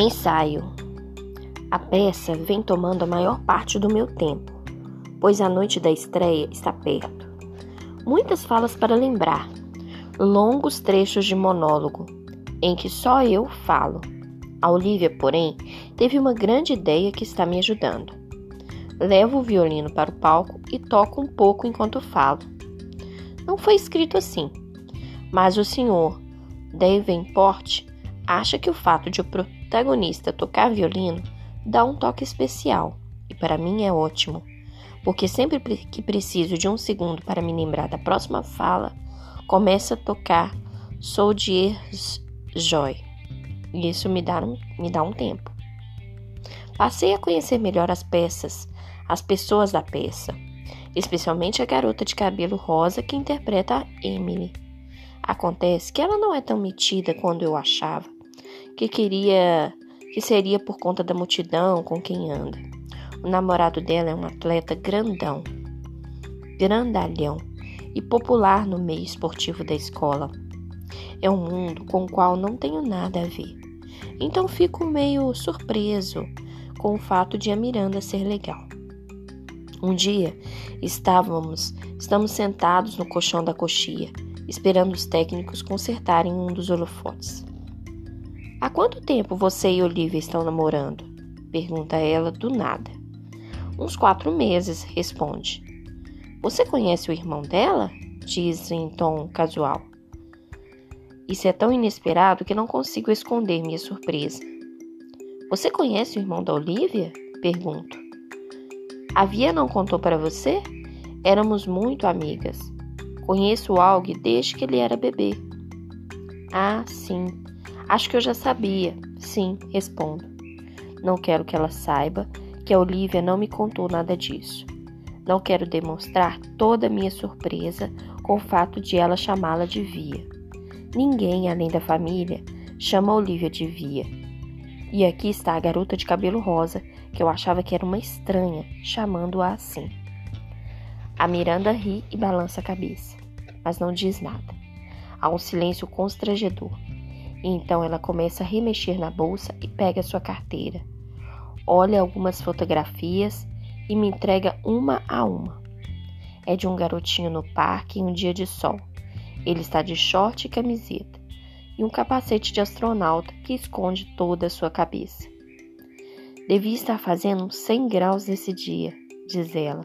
Ensaio. A peça vem tomando a maior parte do meu tempo, pois a noite da estreia está perto. Muitas falas para lembrar, longos trechos de monólogo, em que só eu falo. A Olivia, porém, teve uma grande ideia que está me ajudando. Levo o violino para o palco e toco um pouco enquanto falo. Não foi escrito assim, mas o senhor Davenport acha que o fato de o protagonista tocar violino dá um toque especial, e para mim é ótimo, porque sempre que preciso de um segundo para me lembrar da próxima fala, começa a tocar Soldier's Joy. E isso me dá, um, me dá um tempo. Passei a conhecer melhor as peças, as pessoas da peça, especialmente a garota de cabelo rosa que interpreta a Emily. Acontece que ela não é tão metida quando eu achava, que queria que seria por conta da multidão com quem anda. O namorado dela é um atleta grandão, grandalhão e popular no meio esportivo da escola. É um mundo com o qual não tenho nada a ver. Então fico meio surpreso com o fato de a Miranda ser legal. Um dia estávamos, estamos sentados no colchão da coxia, esperando os técnicos consertarem um dos holofotes. Há quanto tempo você e Olivia estão namorando? Pergunta ela do nada. Uns quatro meses, responde. Você conhece o irmão dela? Diz em tom casual. Isso é tão inesperado que não consigo esconder minha surpresa. Você conhece o irmão da Olivia? Pergunto. A Via não contou para você? Éramos muito amigas. Conheço o Aug desde que ele era bebê. Ah, sim, Acho que eu já sabia. Sim, respondo. Não quero que ela saiba que a Olivia não me contou nada disso. Não quero demonstrar toda a minha surpresa com o fato de ela chamá-la de Via. Ninguém, além da família, chama a Olivia de Via. E aqui está a garota de cabelo rosa, que eu achava que era uma estranha, chamando-a assim. A Miranda ri e balança a cabeça, mas não diz nada. Há um silêncio constrangedor. Então ela começa a remexer na bolsa e pega sua carteira. Olha algumas fotografias e me entrega uma a uma. É de um garotinho no parque em um dia de sol. Ele está de short e camiseta e um capacete de astronauta que esconde toda a sua cabeça. Devia estar fazendo uns 100 graus nesse dia, diz ela,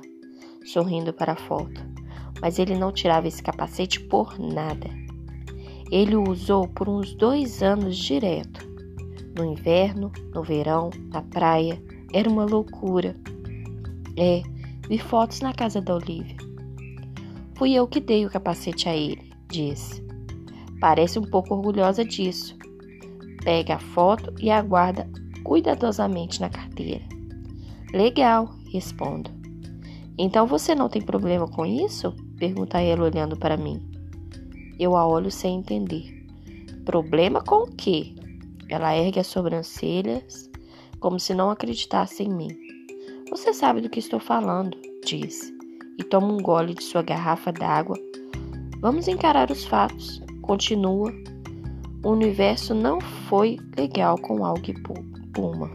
sorrindo para a foto. Mas ele não tirava esse capacete por nada. Ele o usou por uns dois anos direto. No inverno, no verão, na praia, era uma loucura. É, vi fotos na casa da Olivia. Fui eu que dei o capacete a ele, disse. Parece um pouco orgulhosa disso. Pega a foto e aguarda cuidadosamente na carteira. Legal, respondo. Então você não tem problema com isso? Pergunta ela olhando para mim. Eu a olho sem entender. Problema com o quê? Ela ergue as sobrancelhas, como se não acreditasse em mim. Você sabe do que estou falando, disse, e toma um gole de sua garrafa d'água. Vamos encarar os fatos. Continua. O universo não foi legal com algo Puma.